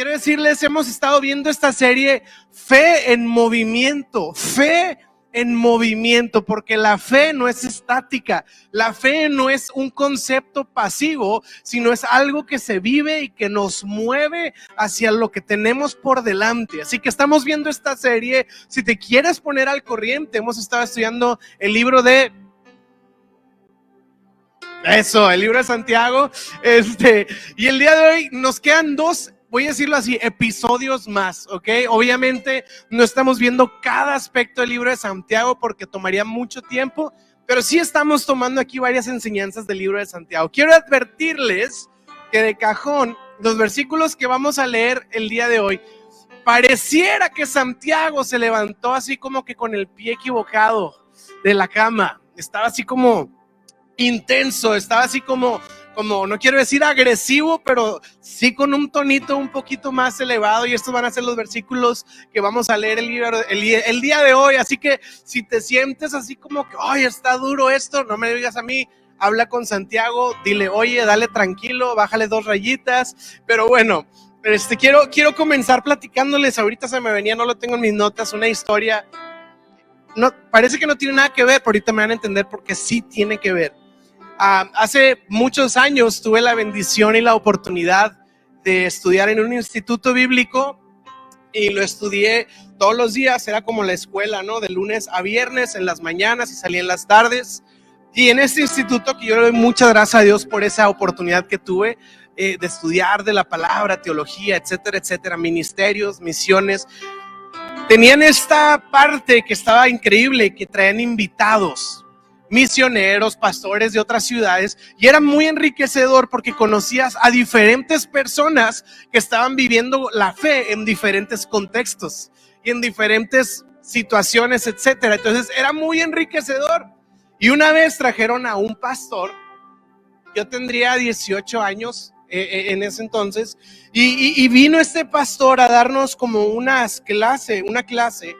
quiero decirles, hemos estado viendo esta serie Fe en Movimiento, Fe en movimiento, porque la fe no es estática, la fe no es un concepto pasivo, sino es algo que se vive y que nos mueve hacia lo que tenemos por delante. Así que estamos viendo esta serie, si te quieres poner al corriente, hemos estado estudiando el libro de... Eso, el libro de Santiago. Este, y el día de hoy nos quedan dos voy a decirlo así, episodios más, ¿ok? Obviamente no estamos viendo cada aspecto del libro de Santiago porque tomaría mucho tiempo, pero sí estamos tomando aquí varias enseñanzas del libro de Santiago. Quiero advertirles que de cajón, los versículos que vamos a leer el día de hoy, pareciera que Santiago se levantó así como que con el pie equivocado de la cama, estaba así como intenso, estaba así como como, no quiero decir agresivo, pero sí con un tonito un poquito más elevado. Y estos van a ser los versículos que vamos a leer el, día de hoy. Así que si te sientes así como que, ay, está duro esto, no me digas a mí, habla con Santiago, dile, oye, dale tranquilo, bájale dos rayitas. Pero bueno, este, quiero, quiero comenzar platicándoles. Ahorita se me venía, no lo tengo en mis notas, una historia. No, parece que no tiene nada que ver, pero ahorita me van a entender porque sí tiene que ver. Ah, hace muchos años tuve la bendición y la oportunidad de estudiar en un instituto bíblico y lo estudié todos los días, era como la escuela, ¿no? De lunes a viernes, en las mañanas y salía en las tardes. Y en este instituto, que yo le doy muchas gracias a Dios por esa oportunidad que tuve eh, de estudiar de la palabra, teología, etcétera, etcétera, ministerios, misiones, tenían esta parte que estaba increíble, que traían invitados misioneros, pastores de otras ciudades, y era muy enriquecedor porque conocías a diferentes personas que estaban viviendo la fe en diferentes contextos y en diferentes situaciones, etcétera. Entonces era muy enriquecedor. Y una vez trajeron a un pastor, yo tendría 18 años eh, eh, en ese entonces, y, vino este pastor a darnos como unas clase, una clase,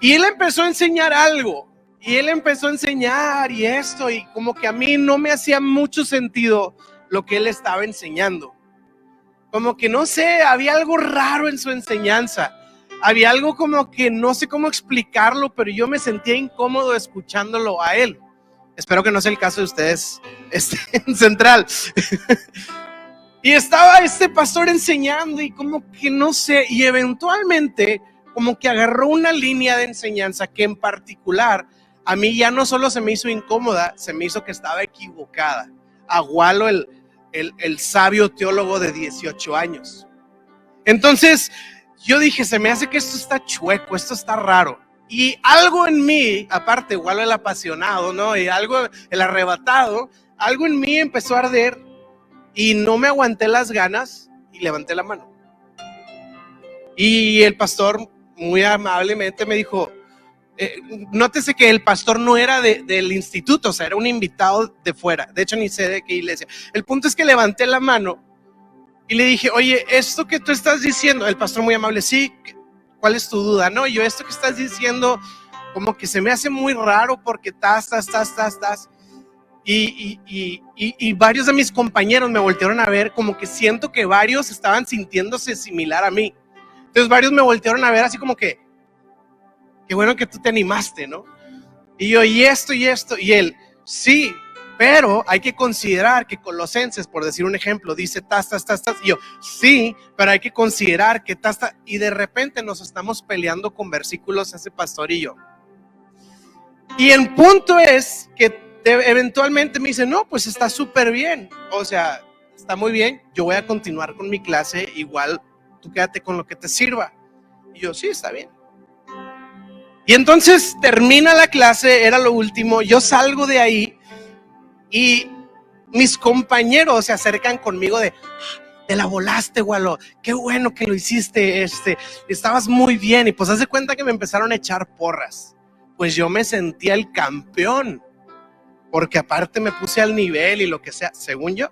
y él empezó a enseñar algo y él empezó a enseñar y esto, y como que a mí no me hacía mucho sentido lo que él estaba enseñando. Como que no sé, había algo raro en su enseñanza. Había algo como que no sé cómo explicarlo, pero yo me sentía incómodo escuchándolo a él. Espero que no sea el caso de ustedes este, en Central. y estaba este pastor enseñando y como que no sé, y eventualmente como que agarró una línea de enseñanza que en particular a mí ya no solo se me hizo incómoda, se me hizo que estaba equivocada. Agualo, el, el, el sabio teólogo de 18 años. Entonces, yo dije, se me hace que esto está chueco, esto está raro. Y algo en mí, aparte, igual el apasionado, ¿no? Y algo, el arrebatado, algo en mí empezó a arder y no me aguanté las ganas y levanté la mano. Y el pastor muy amablemente me dijo, eh, nótese que el pastor no era del instituto, o sea, era un invitado de fuera. De hecho, ni sé de qué iglesia. El punto es que levanté la mano y le dije, oye, esto que tú estás diciendo, el pastor muy amable, sí, ¿cuál es tu duda? No, yo esto que estás diciendo, como que se me hace muy raro porque estás, estás, estás. Y, y, y, y, varios de mis compañeros me voltearon a ver, como que siento que varios estaban sintiéndose similar a mí. Entonces varios me voltearon a ver así como que, qué bueno que tú te animaste, ¿no? Y yo, y esto, y esto, y él, sí, pero hay que considerar que Colosenses, por decir un ejemplo, dice tas, tas, tas. Y yo, sí, pero hay que considerar que tas, tas. Y de repente nos estamos peleando con versículos ese pastor y yo. Y el punto es que eventualmente me dice, no, pues está súper bien. O sea, está muy bien. Yo voy a continuar con mi clase. Igual tú quédate con lo que te sirva. Y yo, sí, está bien. Y entonces termina la clase, era lo último, yo salgo de ahí y mis compañeros se acercan conmigo de, te la volaste, Gualo, qué bueno que lo hiciste, este, estabas muy bien. Y pues hace cuenta que me empezaron a echar porras. Pues yo me sentía el campeón, porque aparte me puse al nivel y lo que sea, según yo.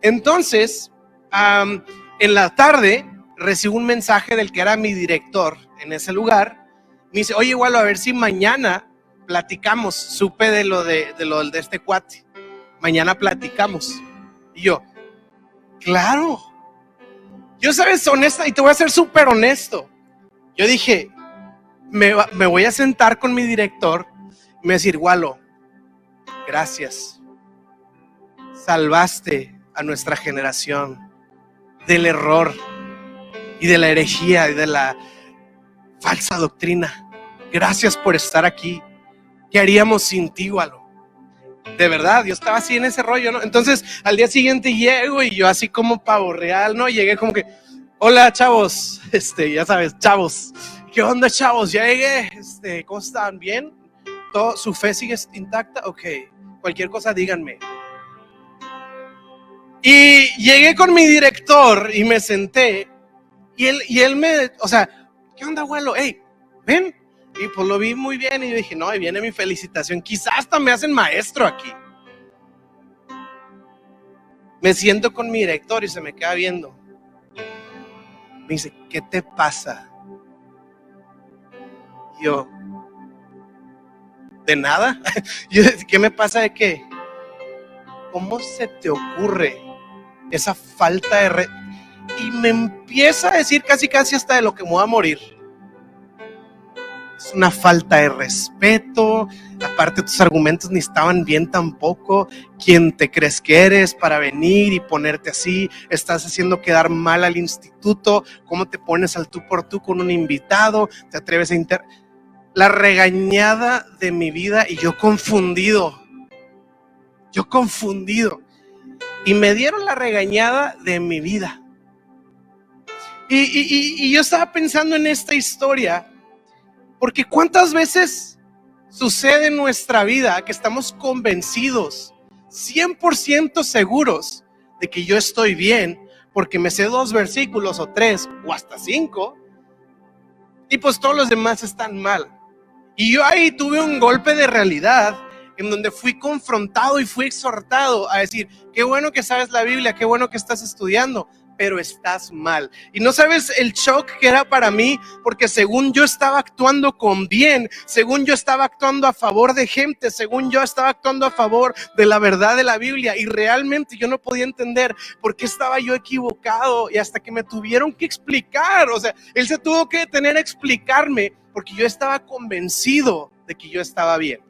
Entonces, en la tarde recibo un mensaje del que era mi director en ese lugar me dice, oye, igual a ver si mañana platicamos. Supe de lo de, lo de este cuate. Mañana platicamos. Y yo, claro. Yo sabes, honesta, y te voy a ser súper honesto. Yo dije, me, me, voy a sentar con mi director y me decir, Walo, gracias. Salvaste a nuestra generación del error y de la herejía y de la falsa doctrina. Gracias por estar aquí. ¿Qué haríamos sin ti, Walo? De verdad, yo estaba así en ese rollo, ¿no? Entonces, al día siguiente llego y yo así como pavo real, ¿no? Llegué como que, hola, chavos, este, ya sabes, chavos. ¿Qué onda, chavos? Ya llegué, este, ¿cómo están? ¿Bien? ¿Todo, ¿Su fe sigue intacta? Ok, cualquier cosa díganme. Y llegué con mi director y me senté y él, y él me, o sea, ¿qué onda, abuelo? Hey, ven, y pues lo vi muy bien y dije, no, ahí viene mi felicitación. Quizás hasta me hacen maestro aquí. Me siento con mi director y se me queda viendo. Me dice, ¿qué te pasa? yo, ¿de nada? ¿Qué me pasa de qué? ¿Cómo se te ocurre esa falta de... Y me empieza a decir casi casi hasta de lo que me voy a morir es una falta de respeto, aparte tus argumentos ni estaban bien tampoco, quién te crees que eres para venir y ponerte así, estás haciendo quedar mal al instituto, cómo te pones al tú por tú con un invitado, te atreves a inter... La regañada de mi vida y yo confundido, yo confundido. Y me dieron la regañada de mi vida. Y, y yo estaba pensando en esta historia porque cuántas veces sucede en nuestra vida que estamos convencidos, 100% seguros de que yo estoy bien, porque me sé dos versículos o tres o hasta cinco, y pues todos los demás están mal. Y yo ahí tuve un golpe de realidad en donde fui confrontado y fui exhortado a decir, qué bueno que sabes la Biblia, qué bueno que estás estudiando, pero estás mal. Y no sabes el shock que era para mí, porque según yo estaba actuando con bien, según yo estaba actuando a favor de gente, según yo estaba actuando a favor de la verdad de la Biblia, y realmente yo no podía entender por qué estaba yo equivocado y hasta que me tuvieron que explicar, o sea, él se tuvo que detener a explicarme porque yo estaba convencido de que yo estaba bien.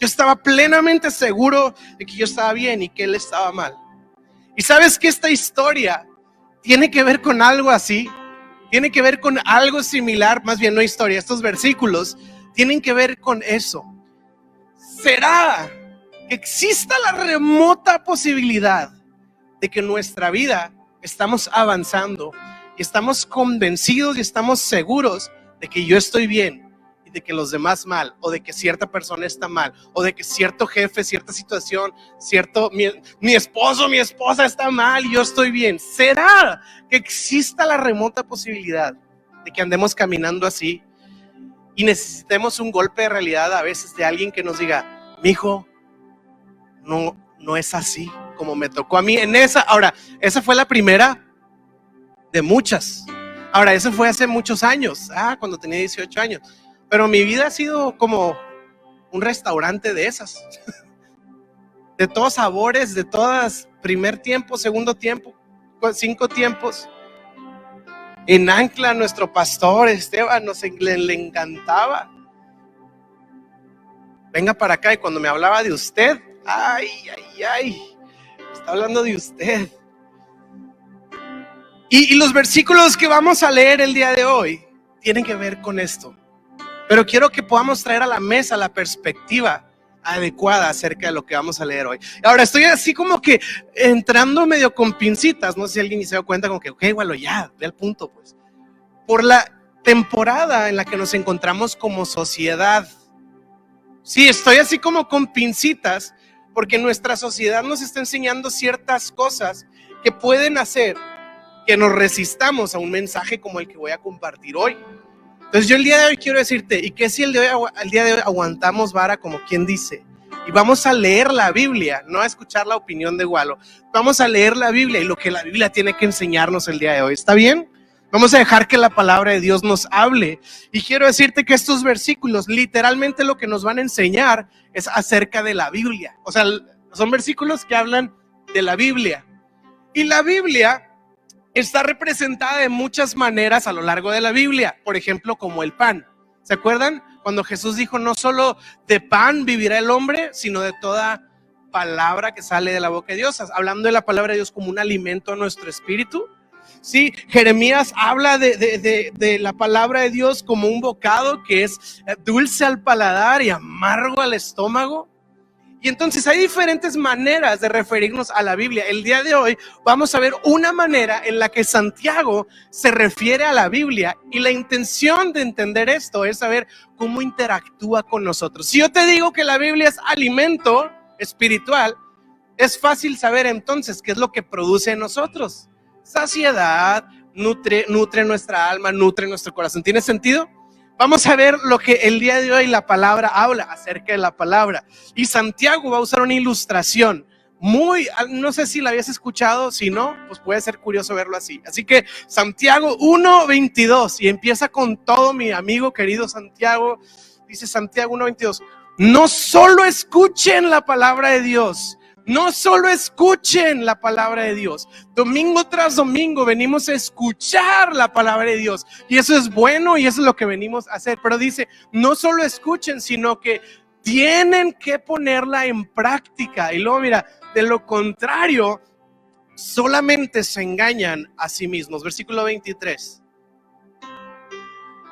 Yo estaba plenamente seguro de que yo estaba bien y que él estaba mal. Y sabes que esta historia tiene que ver con algo así, tiene que ver con algo similar, más bien no historia, estos versículos tienen que ver con eso. ¿Será que exista la remota posibilidad de que en nuestra vida estamos avanzando y estamos convencidos y estamos seguros de que yo estoy bien de que los demás mal, o de que cierta persona está mal, o de que cierto jefe, cierta situación, cierto, mi, mi esposo, mi esposa está mal y yo estoy bien. ¿Será que exista la remota posibilidad de que andemos caminando así y necesitemos un golpe de realidad a veces de alguien que nos diga, mi hijo, no, no es así como me tocó a mí en esa. Ahora, esa fue la primera de muchas. Ahora, eso fue hace muchos años, ah, cuando tenía 18 años. Pero mi vida ha sido como un restaurante de esas. De todos sabores, de todas, primer tiempo, segundo tiempo, cinco tiempos. En Ancla, nuestro pastor Esteban nos le, encantaba. Venga para acá y cuando me hablaba de usted, ay, ay, ay, está hablando de usted. y los versículos que vamos a leer el día de hoy tienen que ver con esto. Pero quiero que podamos traer a la mesa la perspectiva adecuada acerca de lo que vamos a leer hoy. Ahora estoy así como que entrando medio con pincitas, no sé si alguien se dio cuenta como que, ok, bueno, ya, ve al punto, pues. Por la temporada en la que nos encontramos como sociedad. Sí, estoy así como con pincitas porque nuestra sociedad nos está enseñando ciertas cosas que pueden hacer que nos resistamos a un mensaje como el que voy a compartir hoy. Entonces yo el día de hoy quiero decirte, ¿y qué si el, de hoy, el día de hoy aguantamos vara como quien dice? Y vamos a leer la Biblia, no a escuchar la opinión de Walo. Vamos a leer la Biblia y lo que la Biblia tiene que enseñarnos el día de hoy. ¿Está bien? Vamos a dejar que la palabra de Dios nos hable. Y quiero decirte que estos versículos literalmente lo que nos van a enseñar es acerca de la Biblia. O sea, son versículos que hablan de la Biblia. Y la Biblia está representada de muchas maneras a lo largo de la Biblia, por ejemplo, como el pan. ¿Se acuerdan? Cuando Jesús dijo, no solo de pan vivirá el hombre, sino de toda palabra que sale de la boca de Dios, hablando de la palabra de Dios como un alimento a nuestro espíritu. Sí, Jeremías habla de, de, la palabra de Dios como un bocado que es dulce al paladar y amargo al estómago. Y entonces hay diferentes maneras de referirnos a la Biblia. El día de hoy vamos a ver una manera en la que Santiago se refiere a la Biblia y la intención de entender esto es saber cómo interactúa con nosotros. Si yo te digo que la Biblia es alimento espiritual, es fácil saber entonces qué es lo que produce en nosotros. Saciedad, nutre, nutre nuestra alma, nutre nuestro corazón. ¿Tiene sentido? Vamos a ver lo que el día de hoy la palabra habla acerca de la palabra. Y Santiago va a usar una ilustración muy, no sé si la habías escuchado, si no, pues puede ser curioso verlo así. Así que Santiago 1.22 y empieza con todo mi amigo querido Santiago. Dice Santiago 1.22, no solo escuchen la palabra de Dios, no solo escuchen la palabra de Dios. Domingo tras domingo venimos a escuchar la palabra de Dios. Y eso es bueno y eso es lo que venimos a hacer. Pero dice, no solo escuchen, sino que tienen que ponerla en práctica. Y luego mira, de lo contrario, solamente se engañan a sí mismos. Versículo 23.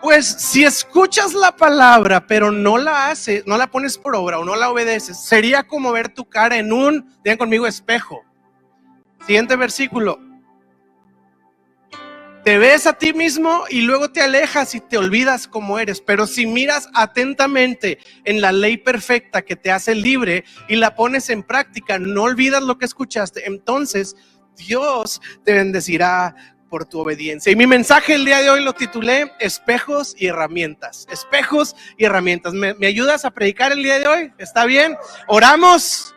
Pues si escuchas la palabra, pero no la haces, no la pones por obra o no la obedeces, sería como ver tu cara en un, conmigo, espejo. Siguiente versículo. Te ves a ti mismo y luego te alejas y te olvidas cómo eres. Pero si miras atentamente en la ley perfecta que te hace libre y la pones en práctica, no olvidas lo que escuchaste, entonces Dios te bendecirá por tu obediencia. Y mi mensaje el día de hoy lo titulé Espejos y herramientas. Espejos y herramientas. ¿Me, ayudas a predicar el día de hoy? ¿Está bien? Oramos.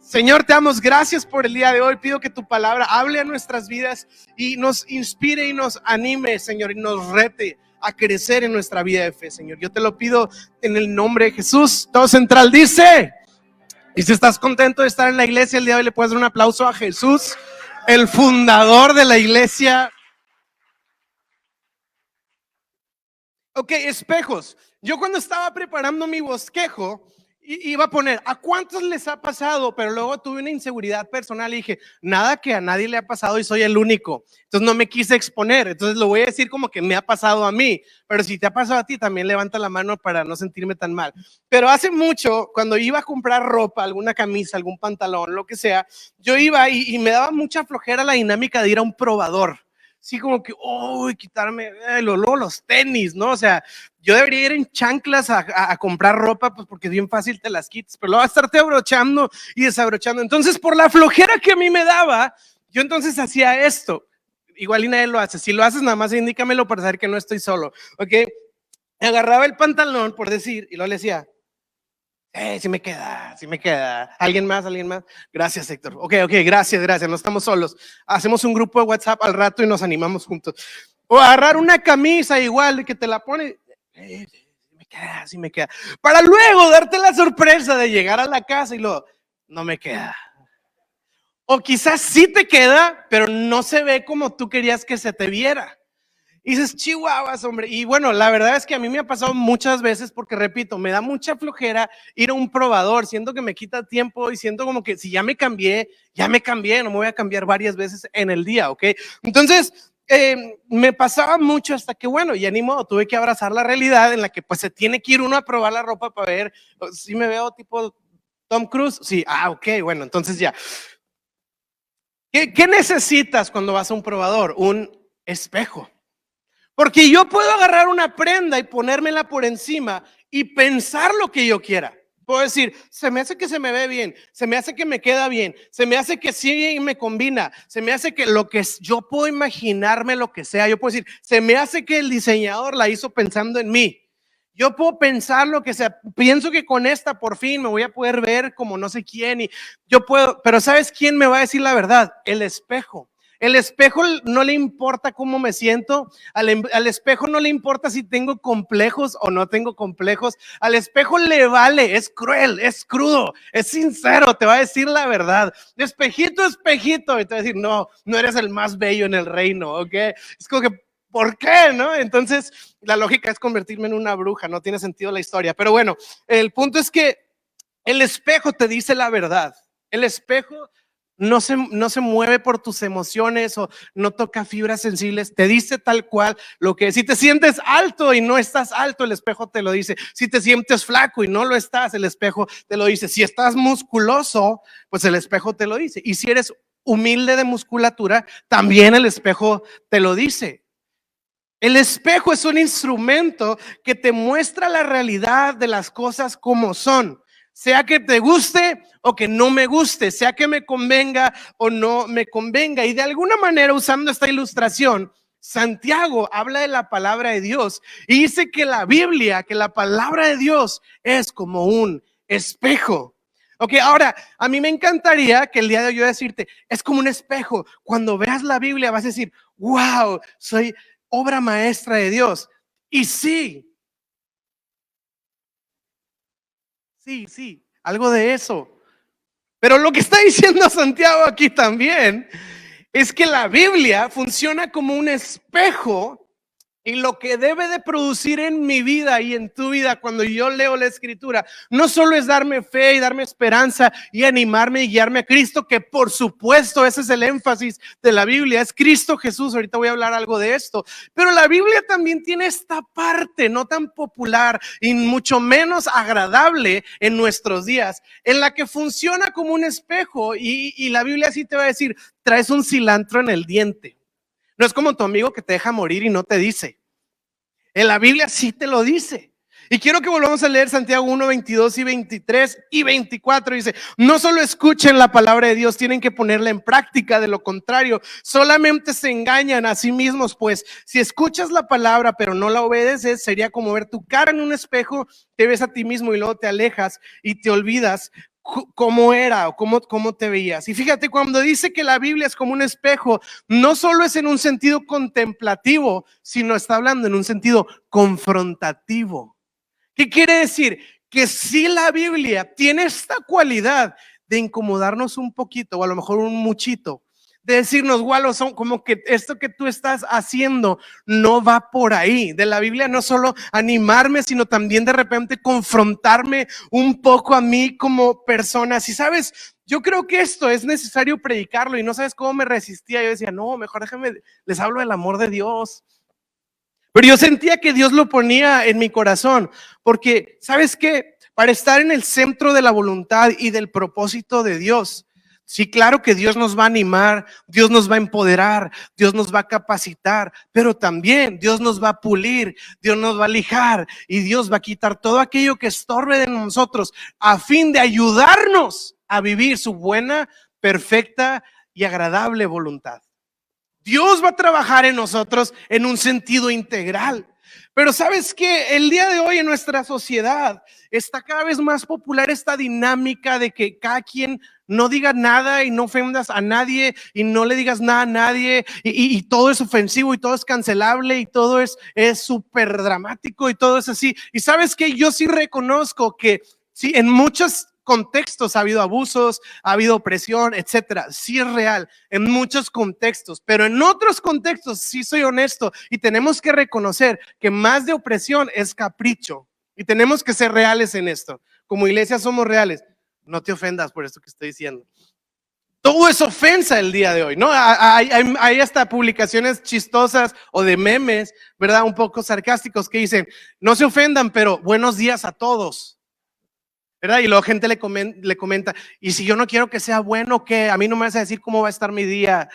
Señor, te damos gracias por el día de hoy. Pido que tu palabra hable a nuestras vidas y nos inspire y nos anime, Señor, y nos rete a crecer en nuestra vida de fe, Señor. Yo te lo pido en el nombre de Jesús. Todo central dice. Y si estás contento de estar en la iglesia el día de hoy, le puedes dar un aplauso a Jesús el fundador de la iglesia. Ok, espejos. Yo cuando estaba preparando mi bosquejo, iba a poner, ¿a cuántos les ha pasado? Pero luego tuve una inseguridad personal y dije, nada que a nadie le ha pasado y soy el único. Entonces no me quise exponer. Entonces lo voy a decir como que me ha pasado a mí. Pero si te ha pasado a ti, también levanta la mano para no sentirme tan mal. Pero hace mucho, cuando iba a comprar ropa, alguna camisa, algún pantalón, lo que sea, yo iba y, me daba mucha flojera la dinámica de ir a un probador sí como que, uy, quitarme eh, los tenis, ¿no? O sea, yo debería ir en chanclas a, comprar ropa, pues porque es bien fácil te las quites, pero luego a estarte abrochando y desabrochando. Entonces, por la flojera que a mí me daba, yo entonces hacía esto. Igual y lo hace. Si lo haces, nada más indícamelo para saber que no estoy solo, ¿ok? Agarraba el pantalón, por decir, y luego le decía, eh, sí me queda, sí me queda. ¿Alguien más? ¿Alguien más? Gracias, Héctor. Ok, ok, gracias, gracias. No estamos solos. Hacemos un grupo de WhatsApp al rato y nos animamos juntos. O agarrar una camisa igual que te la pone. Eh, sí me queda, sí me queda. Para luego darte la sorpresa de llegar a la casa y lo, no me queda. O quizás sí te queda, pero no se ve como tú querías que se te viera. Y dices, chihuahuas, hombre. Y bueno, la verdad es que a mí me ha pasado muchas veces porque, repito, me da mucha flojera ir a un probador. Siento que me quita tiempo y siento como que si ya me cambié, ya me cambié, no me voy a cambiar varias veces en el día, ¿ok? Entonces, eh, me pasaba mucho hasta que, bueno, ya ni modo, tuve que abrazar la realidad en la que pues se tiene que ir uno a probar la ropa para ver si me veo tipo Tom Cruise. Sí, ah, ok, bueno, entonces ya. ¿Qué necesitas cuando vas a un probador? Un espejo. Porque yo puedo agarrar una prenda y ponérmela por encima y pensar lo que yo quiera. Puedo decir, se me hace que se me ve bien, se me hace que me queda bien, se me hace que sí me combina, se me hace que lo que yo puedo imaginarme lo que sea. Yo puedo decir, se me hace que el diseñador la hizo pensando en mí. Yo puedo pensar lo que sea. Pienso que con esta por fin me voy a poder ver como no sé quién y yo puedo, pero ¿sabes quién me va a decir la verdad? El espejo. El espejo no le importa cómo me siento, al, al, espejo no le importa si tengo complejos o no tengo complejos, al espejo le vale, es cruel, es crudo, es sincero, te va a decir la verdad. Espejito, espejito, y te va a decir, no, no eres el más bello en el reino, ¿ok? Es como que, ¿por qué? ¿No? Entonces, la lógica es convertirme en una bruja, no tiene sentido la historia, pero bueno, el punto es que el espejo te dice la verdad. El espejo no se, no se mueve por tus emociones o no toca fibras sensibles, te dice tal cual lo que Si te sientes alto y no estás alto, el espejo te lo dice. Si te sientes flaco y no lo estás, el espejo te lo dice. Si estás musculoso, pues el espejo te lo dice. Y si eres humilde de musculatura, también el espejo te lo dice. El espejo es un instrumento que te muestra la realidad de las cosas como son sea que te guste o que no me guste, sea que me convenga o no me convenga. Y de alguna manera, usando esta ilustración, Santiago habla de la palabra de Dios y dice que la Biblia, que la palabra de Dios es como un espejo. Ok, ahora, a mí me encantaría que el día de hoy yo decirte, es como un espejo. Cuando veas la Biblia vas a decir, wow, soy obra maestra de Dios. Y sí, Sí, sí, algo de eso. Pero lo que está diciendo Santiago aquí también es que la Biblia funciona como un espejo y lo que debe de producir en mi vida y en tu vida cuando yo leo la escritura, no solo es darme fe y darme esperanza y animarme y guiarme a Cristo, que por supuesto ese es el énfasis de la Biblia, es Cristo Jesús, ahorita voy a hablar algo de esto, pero la Biblia también tiene esta parte no tan popular y mucho menos agradable en nuestros días, en la que funciona como un espejo y, y la Biblia así te va a decir, traes un cilantro en el diente. No es como tu amigo que te deja morir y no te dice. En la Biblia sí te lo dice. Y quiero que volvamos a leer Santiago 1, 22 y 23 y 24. Dice, no solo escuchen la palabra de Dios, tienen que ponerla en práctica. De lo contrario, solamente se engañan a sí mismos. Pues si escuchas la palabra pero no la obedeces, sería como ver tu cara en un espejo, te ves a ti mismo y luego te alejas y te olvidas cómo era o cómo, cómo te veías. Y fíjate, cuando dice que la Biblia es como un espejo, no solo es en un sentido contemplativo, sino está hablando en un sentido confrontativo. ¿Qué quiere decir? Que si la Biblia tiene esta cualidad de incomodarnos un poquito o a lo mejor un muchito, de decirnos, Walo, son como que esto que tú estás haciendo no va por ahí. De la Biblia no solo animarme, sino también de repente confrontarme un poco a mí como persona. Si sabes, yo creo que esto es necesario predicarlo y no sabes cómo me resistía. Yo decía, no, mejor déjame, les hablo del amor de Dios. Pero yo sentía que Dios lo ponía en mi corazón, porque, ¿sabes qué? Para estar en el centro de la voluntad y del propósito de Dios, Sí, claro que Dios nos va a animar, Dios nos va a empoderar, Dios nos va a capacitar, pero también Dios nos va a pulir, Dios nos va a lijar y Dios va a quitar todo aquello que estorbe de nosotros a fin de ayudarnos a vivir su buena, perfecta y agradable voluntad. Dios va a trabajar en nosotros en un sentido integral. Pero sabes que el día de hoy en nuestra sociedad está cada vez más popular esta dinámica de que cada quien no diga nada y no ofendas a nadie y no le digas nada a nadie y, todo es ofensivo y todo es cancelable y todo es súper dramático y todo es así. Y sabes que yo sí reconozco que sí, en muchos contextos ha habido abusos, ha habido opresión, etcétera. Sí es real en muchos contextos, pero en otros contextos sí soy honesto y tenemos que reconocer que más de opresión es capricho y tenemos que ser reales en esto. Como iglesia somos reales. No te ofendas por esto que estoy diciendo. Todo es ofensa el día de hoy, ¿no? Hay, hay, hasta publicaciones chistosas o de memes, ¿verdad? Un poco sarcásticos que dicen, no se ofendan, pero buenos días a todos. ¿Verdad? Y luego gente le comenta, le comenta, y si yo no quiero que sea bueno, ¿qué? A mí no me vas a decir cómo va a estar mi día.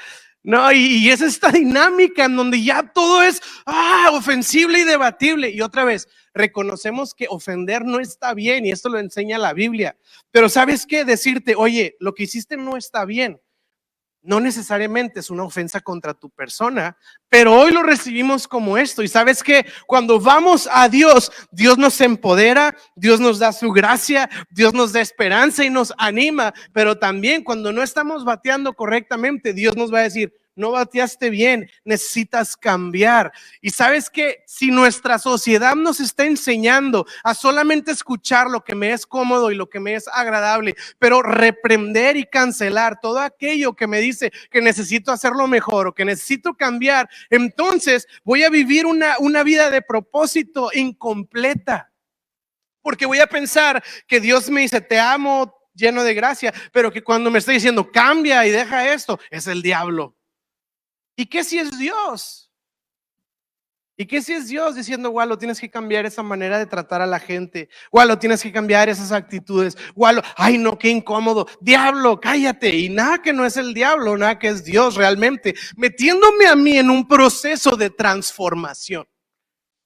No, y, es esta dinámica en donde ya todo es ah, ofensible y debatible. Y otra vez, reconocemos que ofender no está bien y esto lo enseña la Biblia. Pero ¿sabes qué? Decirte, oye, lo que hiciste no está bien no necesariamente es una ofensa contra tu persona, pero hoy lo recibimos como esto. Y sabes que cuando vamos a Dios, Dios nos empodera, Dios nos da su gracia, Dios nos da esperanza y nos anima, pero también cuando no estamos bateando correctamente, Dios nos va a decir, no bateaste bien, necesitas cambiar. Y sabes que si nuestra sociedad nos está enseñando a solamente escuchar lo que me es cómodo y lo que me es agradable, pero reprender y cancelar todo aquello que me dice que necesito hacerlo mejor o que necesito cambiar, entonces voy a vivir una, una vida de propósito incompleta. Porque voy a pensar que Dios me dice, te amo, lleno de gracia, pero que cuando me está diciendo cambia y deja esto, es el diablo. ¿Y qué si es Dios? ¿Y qué si es Dios diciendo, Gualo, tienes que cambiar esa manera de tratar a la gente? Gualo, tienes que cambiar esas actitudes. Gualo, ay no, qué incómodo. Diablo, cállate. Y nada que no es el diablo, nada que es Dios realmente, metiéndome a mí en un proceso de transformación.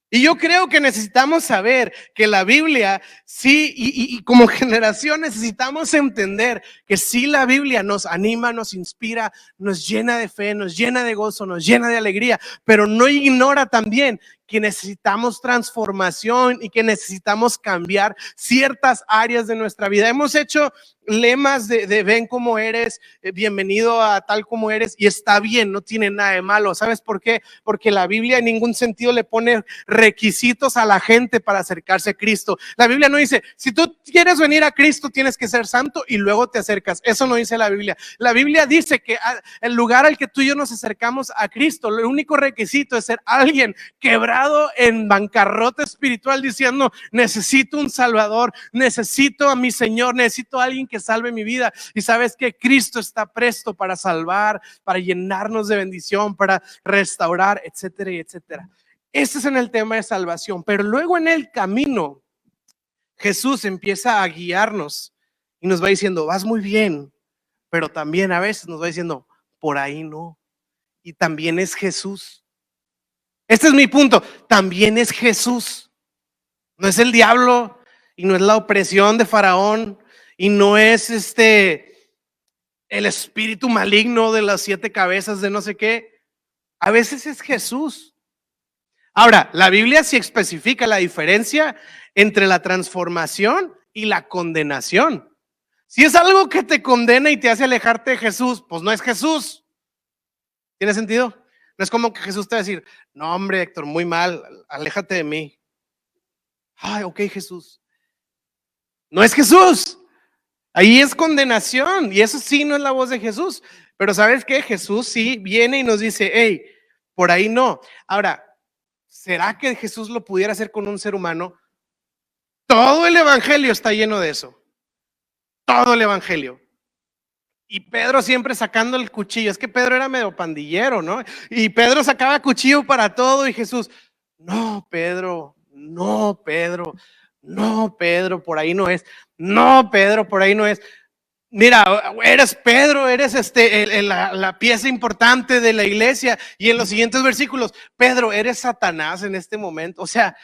Y yo creo que necesitamos saber que la Biblia, sí, y, como generación necesitamos entender que sí la Biblia nos anima, nos inspira, nos llena de fe, nos llena de gozo, nos llena de alegría, pero no ignora también que necesitamos transformación y que necesitamos cambiar ciertas áreas de nuestra vida. Hemos hecho lemas de, ven como eres, eh, bienvenido a tal como eres y está bien, no tiene nada de malo. ¿Sabes por qué? Porque la Biblia en ningún sentido le pone requisitos a la gente para acercarse a Cristo. La Biblia no dice, si tú quieres venir a Cristo tienes que ser santo y luego te acercas. Eso no dice la Biblia. La Biblia dice que el lugar al que tú y yo nos acercamos a Cristo, el único requisito es ser alguien quebrado en bancarrota espiritual diciendo, necesito un Salvador, necesito a mi Señor, necesito a alguien que salve mi vida. Y sabes que Cristo está presto para salvar, para llenarnos de bendición, para restaurar, etcétera etcétera. Este es en el tema de salvación, pero luego en el camino Jesús empieza a guiarnos y nos va diciendo, vas muy bien, pero también a veces nos va diciendo, por ahí no. Y también es Jesús. Este es mi punto, también es Jesús. No es el diablo y no es la opresión de Faraón y no es este el espíritu maligno de las siete cabezas de no sé qué. A veces es Jesús. Ahora, la Biblia sí especifica la diferencia entre la transformación y la condenación. Si es algo que te condena y te hace alejarte de Jesús, pues no es Jesús. ¿Tiene sentido? No es como que Jesús te va a decir, no hombre, Héctor, muy mal, aléjate de mí. Ay, ok, Jesús. No es Jesús. Ahí es condenación y eso sí no es la voz de Jesús. Pero ¿sabes qué? Jesús sí viene y nos dice, hey, por ahí no. Ahora, ¿será que Jesús lo pudiera hacer con un ser humano? Todo el Evangelio está lleno de eso. Todo el Evangelio. Y Pedro siempre sacando el cuchillo. Es que Pedro era medio pandillero, ¿no? Y Pedro sacaba cuchillo para todo y Jesús, no, Pedro, no, Pedro, no, Pedro, por ahí no es. No, Pedro, por ahí no es. Mira, eres Pedro, eres este, la, pieza importante de la iglesia. Y en los siguientes versículos, Pedro, eres Satanás en este momento. O sea,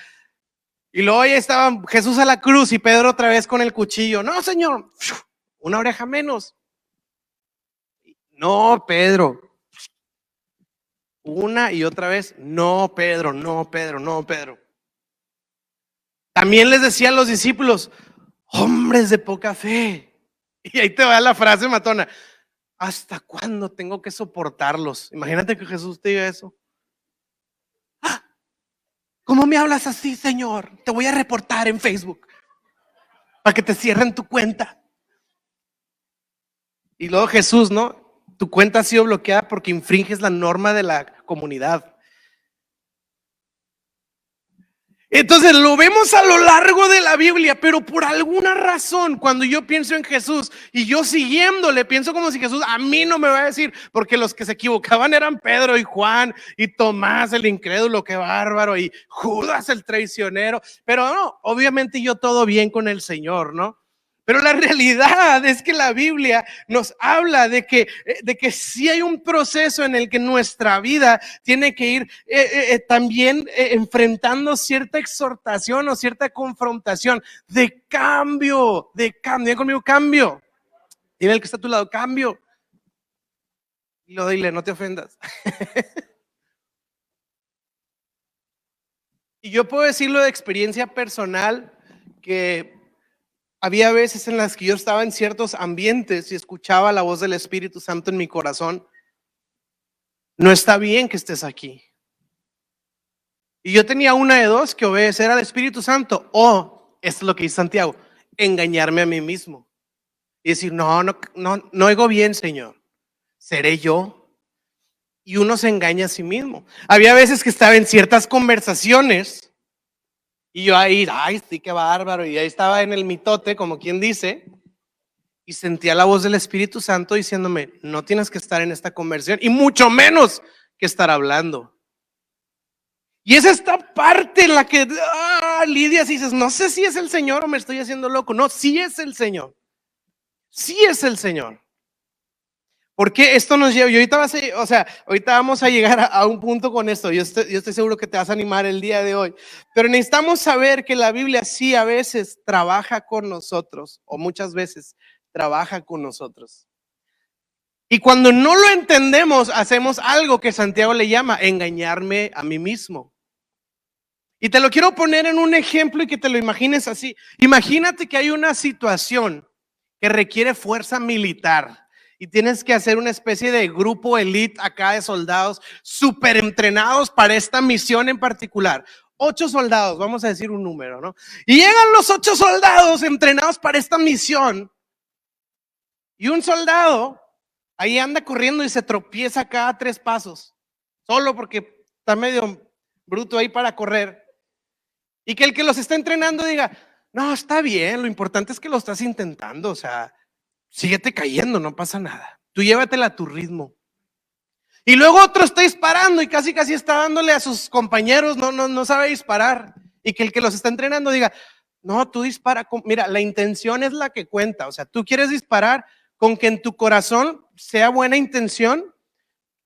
y luego ya estaba Jesús a la cruz y Pedro otra vez con el cuchillo. No, Señor, una oreja menos. No, Pedro. Una y otra vez, no, Pedro, no, Pedro, no, Pedro. También les decía a los discípulos, hombres de poca fe. Y ahí te va la frase matona. ¿Hasta cuándo tengo que soportarlos? Imagínate que Jesús te diga eso. Ah, ¿Cómo me hablas así, Señor? Te voy a reportar en Facebook para que te cierren tu cuenta. Y luego Jesús, ¿no? Tu cuenta ha sido bloqueada porque infringes la norma de la comunidad. Entonces lo vemos a lo largo de la Biblia, pero por alguna razón, cuando yo pienso en Jesús y yo siguiéndole, pienso como si Jesús a mí no me va a decir, porque los que se equivocaban eran Pedro y Juan y Tomás el incrédulo, qué bárbaro, y Judas el traicionero, pero no, obviamente yo todo bien con el Señor, ¿no? Pero la realidad es que la Biblia nos habla de que, eh, de que sí hay un proceso en el que nuestra vida tiene que ir eh, eh, también enfrentando cierta exhortación o cierta confrontación de cambio, de cambio. Ven conmigo, cambio. Dile el que está a tu lado, cambio. Y lo dile, no te ofendas. y yo puedo decirlo de experiencia personal que había veces en las que yo estaba en ciertos ambientes y escuchaba la voz del Espíritu Santo en mi corazón. no está bien que estés aquí. Y yo tenía una de dos, que obedecer al Espíritu Santo o, es lo que dice Santiago, engañarme a mí mismo. Y decir, no, no, no, no oigo bien, Señor. ¿Seré yo? Y uno se engaña a sí mismo. Había veces que estaba en ciertas conversaciones y yo ahí, ay, sí, qué bárbaro. Y ahí estaba en el mitote, como quien dice, y sentía la voz del Espíritu Santo diciéndome, no tienes que estar en esta conversión y mucho menos que estar hablando. Y es esta parte en la que, ah, Lidia, si dices, no sé si es el Señor o me estoy haciendo loco. No, sí es el Señor. Sí es el Señor. Porque esto nos lleva, y ahorita a, vamos a llegar a, un punto con esto. Yo estoy, yo estoy seguro que te vas a animar el día de hoy. Pero necesitamos saber que la Biblia sí a veces trabaja con nosotros, o muchas veces trabaja con nosotros. Y cuando no lo entendemos, hacemos algo que Santiago le llama engañarme a mí mismo. Y te lo quiero poner en un ejemplo y que te lo imagines así. Imagínate que hay una situación que requiere fuerza militar y tienes que hacer una especie de grupo elite acá de soldados súper entrenados para esta misión en particular. Ocho soldados, vamos a decir un número, ¿no? Y llegan los ocho soldados entrenados para esta misión. Y un soldado ahí anda corriendo y se tropieza cada tres pasos, solo porque está medio bruto ahí para correr. Y que el que los está entrenando diga, no, está bien, lo importante es que lo estás intentando, o sea, síguete cayendo, no pasa nada. Tú llévatela a tu ritmo. Y luego otro está disparando y casi casi está dándole a sus compañeros, no, no, no sabe disparar. Y que el que los está entrenando diga, no, tú dispara, mira, la intención es la que cuenta, o sea, tú quieres disparar con que en tu corazón sea buena intención,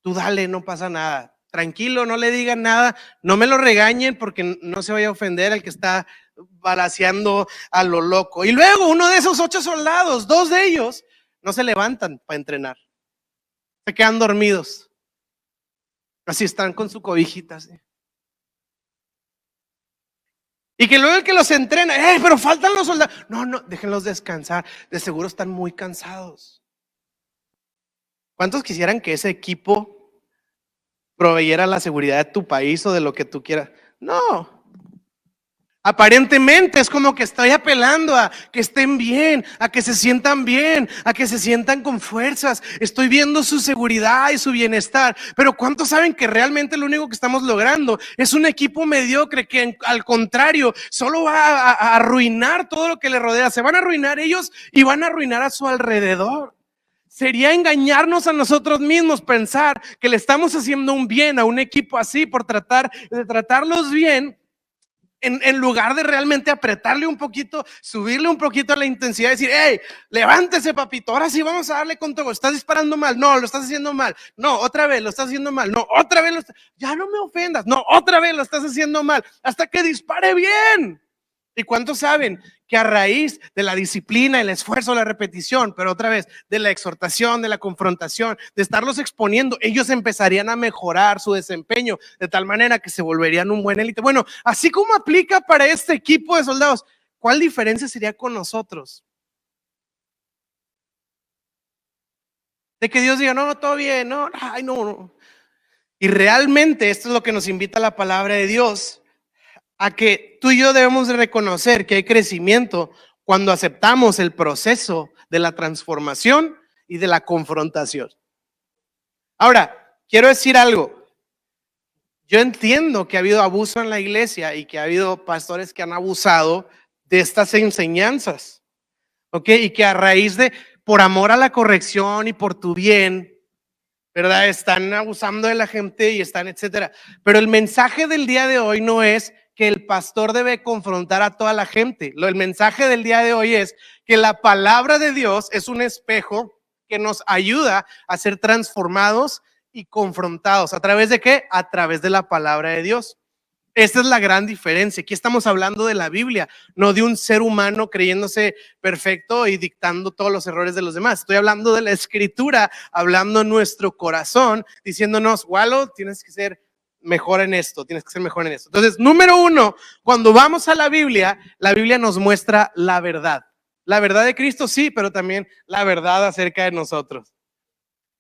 tú dale, no pasa nada tranquilo, no le digan nada, no me lo regañen porque no se vaya a ofender el que está balaseando a lo loco. Y luego uno de esos ocho soldados, dos de ellos, no se levantan para entrenar. Se quedan dormidos. Así están con su cobijita. Y que luego el que los entrena, ¡eh, pero faltan los soldados! No, no, déjenlos descansar. De seguro están muy cansados. ¿Cuántos quisieran que ese equipo proveyera la seguridad de tu país o de lo que tú quieras. No. Aparentemente es como que estoy apelando a que estén bien, a que se sientan bien, a que se sientan con fuerzas. Estoy viendo su seguridad y su bienestar. Pero ¿cuántos saben que realmente lo único que estamos logrando es un equipo mediocre que al contrario solo va a arruinar todo lo que le rodea? Se van a arruinar ellos y van a arruinar a su alrededor. Sería engañarnos a nosotros mismos pensar que le estamos haciendo un bien a un equipo así por tratar de tratarlos bien en, lugar de realmente apretarle un poquito, subirle un poquito a la intensidad, decir, hey, levántese papito, ahora sí vamos a darle con todo, estás disparando mal, no, lo estás haciendo mal, no, otra vez lo estás haciendo mal, no, otra vez lo estás, ya no me ofendas, no, otra vez lo estás haciendo mal, hasta que dispare bien. ¿Y cuántos saben que a raíz de la disciplina, el esfuerzo, la repetición, pero otra vez de la exhortación, de la confrontación, de estarlos exponiendo, ellos empezarían a mejorar su desempeño de tal manera que se volverían un buen élite? Bueno, así como aplica para este equipo de soldados, ¿cuál diferencia sería con nosotros? De que Dios diga, no, todo bien, no, ay, no, no. Y realmente esto es lo que nos invita la palabra de Dios a que tú y yo debemos de reconocer que hay crecimiento cuando aceptamos el proceso de la transformación y de la confrontación. Ahora, quiero decir algo. Yo entiendo que ha habido abuso en la iglesia y que ha habido pastores que han abusado de estas enseñanzas. ¿Ok? Y que a raíz de, por amor a la corrección y por tu bien, ¿verdad? Están abusando de la gente y están, etcétera. Pero el mensaje del día de hoy no es que el pastor debe confrontar a toda la gente. Lo, el mensaje del día de hoy es que la palabra de Dios es un espejo que nos ayuda a ser transformados y confrontados. ¿A través de qué? A través de la palabra de Dios. Esta es la gran diferencia. Aquí estamos hablando de la Biblia, no de un ser humano creyéndose perfecto y dictando todos los errores de los demás. Estoy hablando de la escritura, hablando nuestro corazón, diciéndonos, Walo, tienes que ser mejor en esto, tienes que ser mejor en esto. Entonces, número uno, cuando vamos a la Biblia, la Biblia nos muestra la verdad. La verdad de Cristo sí, pero también la verdad acerca de nosotros.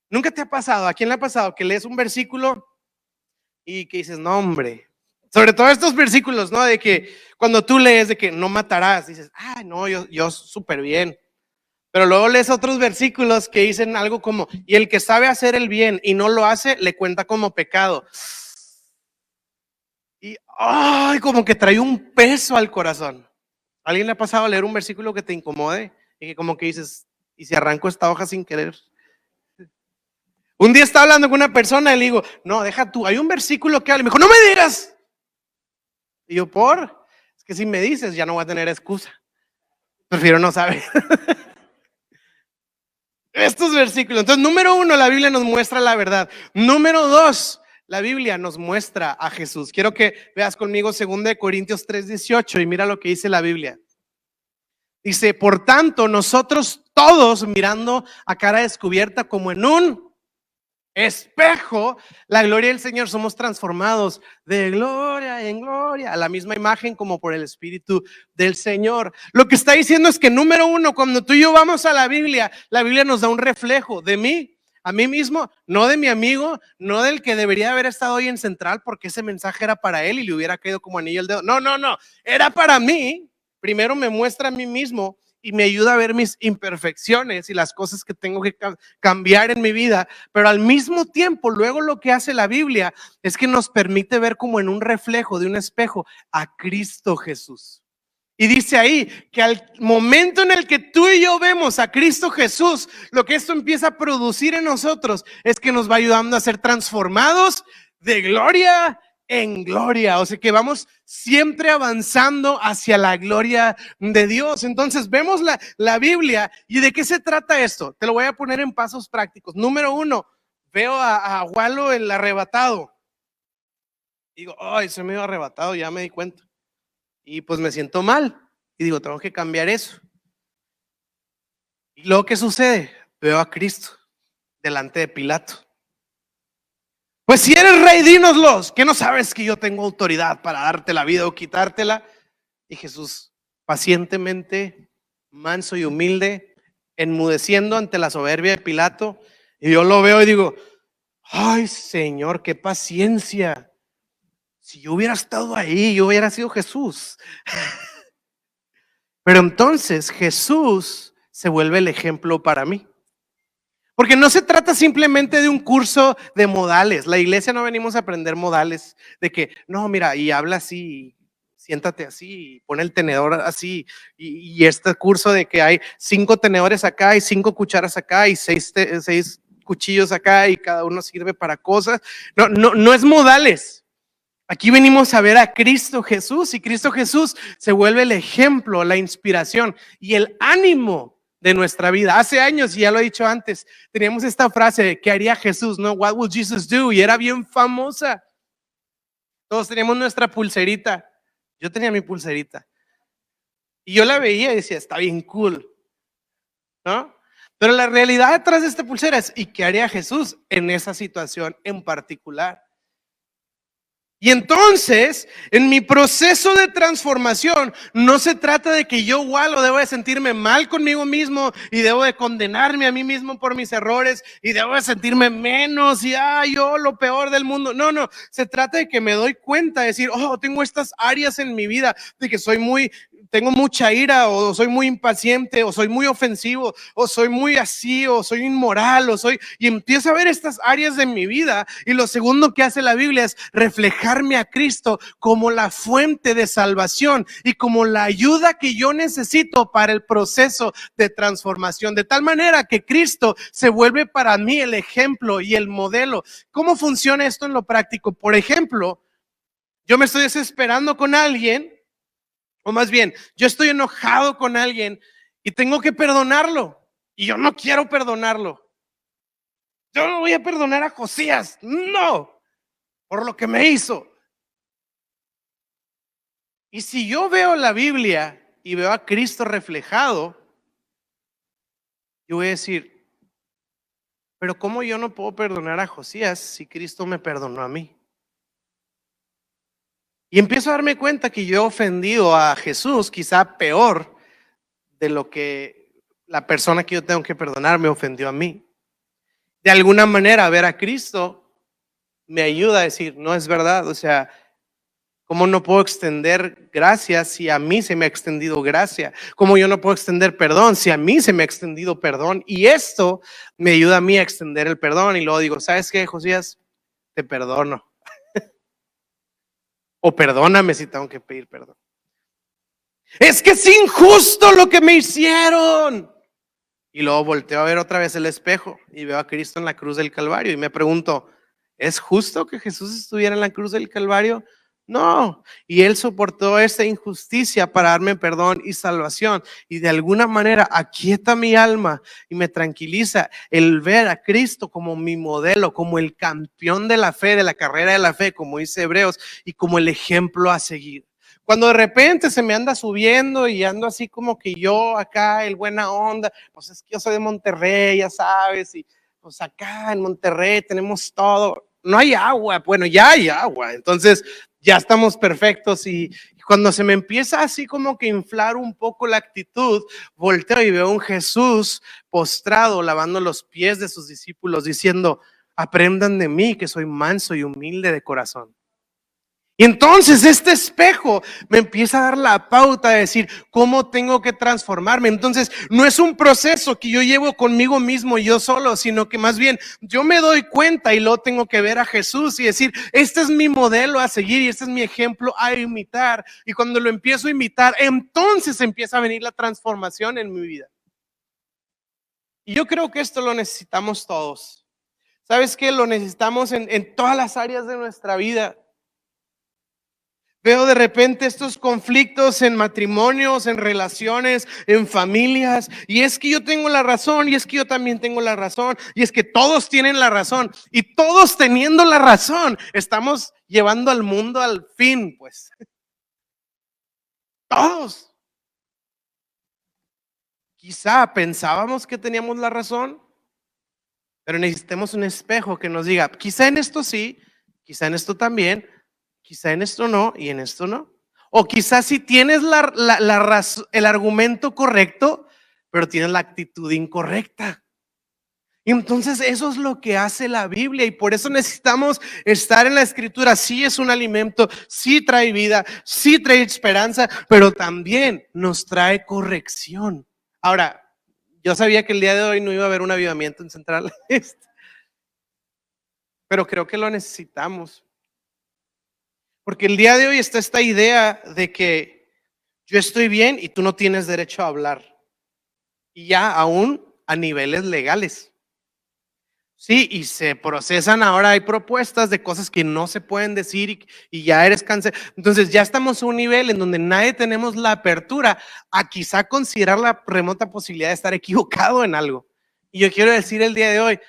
¿Nunca te ha pasado? ¿A quién le ha pasado que lees un versículo y que dices, no, hombre? Sobre todo estos versículos, ¿no? De que cuando tú lees de que no matarás, dices, ah, no, yo, yo súper bien. Pero luego lees otros versículos que dicen algo como, y el que sabe hacer el bien y no lo hace, le cuenta como pecado. Y, ay, como que trae un peso al corazón. ¿Alguien le ha pasado a leer un versículo que te incomode? Y que como que dices, y si arranco esta hoja sin querer. Un día estaba hablando con una persona y le digo, no, deja tú, hay un versículo que habla. Y me dijo, no me digas. Y yo, por, es que si me dices, ya no voy a tener excusa. Prefiero no saber. Estos versículos. Entonces, número uno, la Biblia nos muestra la verdad. Número dos, la Biblia nos muestra a Jesús. Quiero que veas conmigo 2 Corintios 3:18 y mira lo que dice la Biblia. Dice, por tanto, nosotros todos mirando a cara descubierta como en un espejo, la gloria del Señor, somos transformados de gloria en gloria a la misma imagen como por el Espíritu del Señor. Lo que está diciendo es que número uno, cuando tú y yo vamos a la Biblia, la Biblia nos da un reflejo de mí, a mí mismo, no de mi amigo, no del que debería haber estado hoy en Central porque ese mensaje era para él y le hubiera caído como anillo el dedo. No, no, no, era para mí. Primero me muestra a mí mismo y me ayuda a ver mis imperfecciones y las cosas que tengo que cambiar en mi vida, pero al mismo tiempo, luego lo que hace la Biblia es que nos permite ver como en un reflejo de un espejo a Cristo Jesús. Y dice ahí que al momento en el que tú y yo vemos a Cristo Jesús, lo que esto empieza a producir en nosotros es que nos va ayudando a ser transformados de gloria en gloria. O sea que vamos siempre avanzando hacia la gloria de Dios. Entonces vemos la, la, Biblia y de qué se trata esto. Te lo voy a poner en pasos prácticos. Número uno, veo a, a Walo el arrebatado. Digo, ay, se me dio arrebatado, ya me di cuenta. Y pues me siento mal. Y digo, tengo que cambiar eso. Y luego, ¿qué sucede? Veo a Cristo delante de Pilato. Pues si eres rey, dínoslos, que no sabes que yo tengo autoridad para darte la vida o quitártela. Y Jesús, pacientemente, manso y humilde, enmudeciendo ante la soberbia de Pilato. Y yo lo veo y digo, ay Señor, qué paciencia. Si yo hubiera estado ahí, yo hubiera sido Jesús. Pero entonces Jesús se vuelve el ejemplo para mí. Porque no se trata simplemente de un curso de modales. La iglesia no venimos a aprender modales de que, no, mira, y habla así, siéntate así, pone el tenedor así. Y, este curso de que hay cinco tenedores acá y cinco cucharas acá y seis, seis cuchillos acá y cada uno sirve para cosas. No, no, no es modales. Aquí venimos a ver a Cristo Jesús y Cristo Jesús se vuelve el ejemplo, la inspiración y el ánimo de nuestra vida. Hace años, y ya lo he dicho antes, teníamos esta frase, ¿qué haría Jesús? ¿No? What would Jesus do? Y era bien famosa. Todos teníamos nuestra pulserita. Yo tenía mi pulserita. Y yo la veía y decía, está bien cool. ¿No? Pero la realidad detrás de esta pulsera es, ¿y qué haría Jesús en esa situación en particular? Y entonces, en mi proceso de transformación, no se trata de que yo igual o debo de sentirme mal conmigo mismo y debo de condenarme a mí mismo por mis errores y debo de sentirme menos y, ah, yo lo peor del mundo. No, no, se trata de que me doy cuenta, de decir, oh, tengo estas áreas en mi vida de que soy muy tengo mucha ira o soy muy impaciente o soy muy ofensivo o soy muy así o soy inmoral o soy y empiezo a ver estas áreas de mi vida y lo segundo que hace la Biblia es reflejarme a Cristo como la fuente de salvación y como la ayuda que yo necesito para el proceso de transformación de tal manera que Cristo se vuelve para mí el ejemplo y el modelo. ¿Cómo funciona esto en lo práctico? Por ejemplo, yo me estoy desesperando con alguien o más bien, yo estoy enojado con alguien y tengo que perdonarlo. Y yo no quiero perdonarlo. Yo no voy a perdonar a Josías. No, por lo que me hizo. Y si yo veo la Biblia y veo a Cristo reflejado, yo voy a decir, pero ¿cómo yo no puedo perdonar a Josías si Cristo me perdonó a mí? Y empiezo a darme cuenta que yo he ofendido a Jesús, quizá peor de lo que la persona que yo tengo que perdonar me ofendió a mí. de alguna manera ver a Cristo me ayuda a decir, no es verdad, o sea, ¿Cómo no puedo extender gracia si a mí se me ha extendido gracia? ¿Cómo yo no puedo extender perdón si a mí se me ha extendido perdón? Y esto me ayuda a mí a extender el perdón. Y luego digo, ¿sabes qué, Josías? Te perdono. O perdóname si tengo que pedir perdón. Es que es injusto lo que me hicieron. Y luego volteo a ver otra vez el espejo y veo a Cristo en la cruz del Calvario y me pregunto, ¿es justo que Jesús estuviera en la cruz del Calvario? No, y Él soportó esta injusticia para darme perdón y salvación. Y de alguna manera aquieta mi alma y me tranquiliza el ver a Cristo como mi modelo, como el campeón de la fe, de la carrera de la fe, como dice Hebreos, y como el ejemplo a seguir. Cuando de repente se me anda subiendo y ando así como que yo acá, el buena onda, pues es que yo soy de Monterrey, ya sabes, y pues acá en Monterrey tenemos todo. No hay agua, bueno, ya hay agua. Entonces, ya estamos perfectos y, cuando se me empieza así como que inflar un poco la actitud, volteo y veo un Jesús postrado lavando los pies de sus discípulos diciendo, aprendan de mí que soy manso y humilde de corazón. Y entonces este espejo me empieza a dar la pauta de decir cómo tengo que transformarme. Entonces no es un proceso que yo llevo conmigo mismo yo solo, sino que más bien yo me doy cuenta y lo tengo que ver a Jesús y decir, este es mi modelo a seguir y este es mi ejemplo a imitar. Y cuando lo empiezo a imitar, entonces empieza a venir la transformación en mi vida. Y yo creo que esto lo necesitamos todos. ¿Sabes qué? Lo necesitamos en, en todas las áreas de nuestra vida. Veo de repente estos conflictos en matrimonios, en relaciones, en familias. Y es que yo tengo la razón, y es que yo también tengo la razón, y es que todos tienen la razón. Y todos teniendo la razón, estamos llevando al mundo al fin, pues. Todos. Quizá pensábamos que teníamos la razón, pero necesitamos un espejo que nos diga, quizá en esto sí, quizá en esto también, quizá en esto no y en esto no. O quizás si tienes la, el argumento correcto, pero tienes la actitud incorrecta. Entonces eso es lo que hace la Biblia y por eso necesitamos estar en la escritura. Sí es un alimento, sí trae vida, sí trae esperanza, pero también nos trae corrección. Ahora, yo sabía que el día de hoy no iba a haber un avivamiento en Central Este, pero creo que lo necesitamos. Porque el día de hoy está esta idea de que yo estoy bien y tú no tienes derecho a hablar. Y ya aún a niveles legales. Sí, y se procesan ahora, hay propuestas de cosas que no se pueden decir y, ya eres cáncer. Entonces ya estamos a un nivel en donde nadie tenemos la apertura a quizá considerar la remota posibilidad de estar equivocado en algo. Y yo quiero decir el día de hoy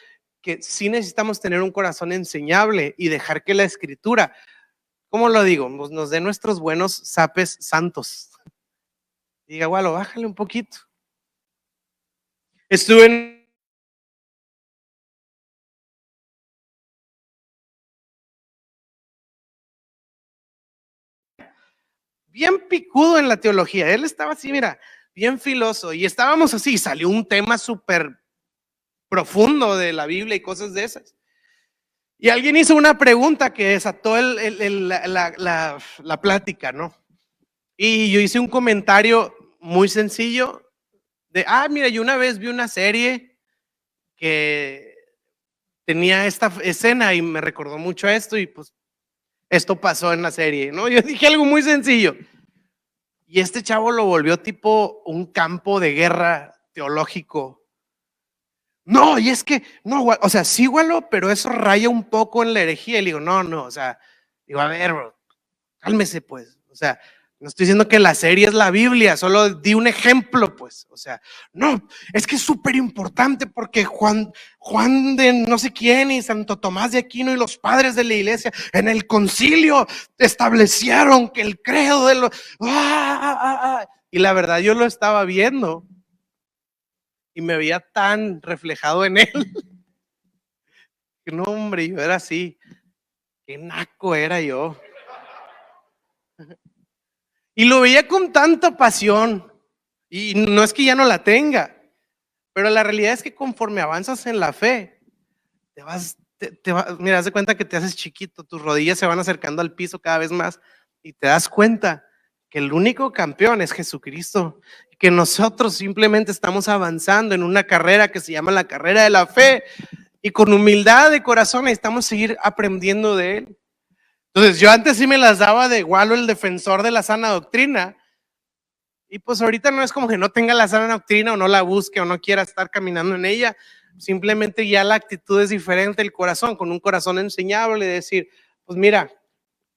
que sí necesitamos tener un corazón enseñable y dejar que la escritura ¿cómo lo digo? Nos, dé nuestros buenos sapes santos. Diga, bueno, bájale un poquito. Estuve en bien picudo en la teología. Él estaba así, mira, bien filoso. Y estábamos así, salió un tema súper profundo de la Biblia y cosas de esas. Y alguien hizo una pregunta que desató la, la, plática, ¿no? Y yo hice un comentario muy sencillo de, ah, mira, yo una vez vi una serie que tenía esta escena y me recordó mucho a esto y pues esto pasó en la serie, ¿no? Yo dije algo muy sencillo. Y este chavo lo volvió tipo un campo de guerra teológico no, y es que, no, o sea, sí, igualo, pero eso raya un poco en la herejía. Y le digo, no, no, o sea, digo, a ver, cálmese, pues. O sea, no estoy diciendo que la serie es la Biblia, solo di un ejemplo, pues. O sea, no, es que es súper importante porque Juan, Juan de no sé quién y Santo Tomás de Aquino y los padres de la iglesia en el concilio establecieron que el credo de los... ¡Ah, ah, ah, y la verdad yo lo estaba viendo y me veía tan reflejado en él. que no, hombre, yo era así. Qué naco era yo. Y lo veía con tanta pasión. Y no es que ya no la tenga, pero la realidad es que conforme avanzas en la fe, te vas, te, mira, haz de cuenta que te haces chiquito, tus rodillas se van acercando al piso cada vez más y te das cuenta que el único campeón es Jesucristo, que nosotros simplemente estamos avanzando en una carrera que se llama la carrera de la fe y con humildad de corazón necesitamos seguir aprendiendo de él. Entonces, yo antes sí me las daba de igual el defensor de la sana doctrina. Y pues ahorita no es como que no tenga la sana doctrina o no la busque o no quiera estar caminando en ella. Simplemente ya la actitud es diferente, el corazón, con un corazón enseñable, decir, pues mira,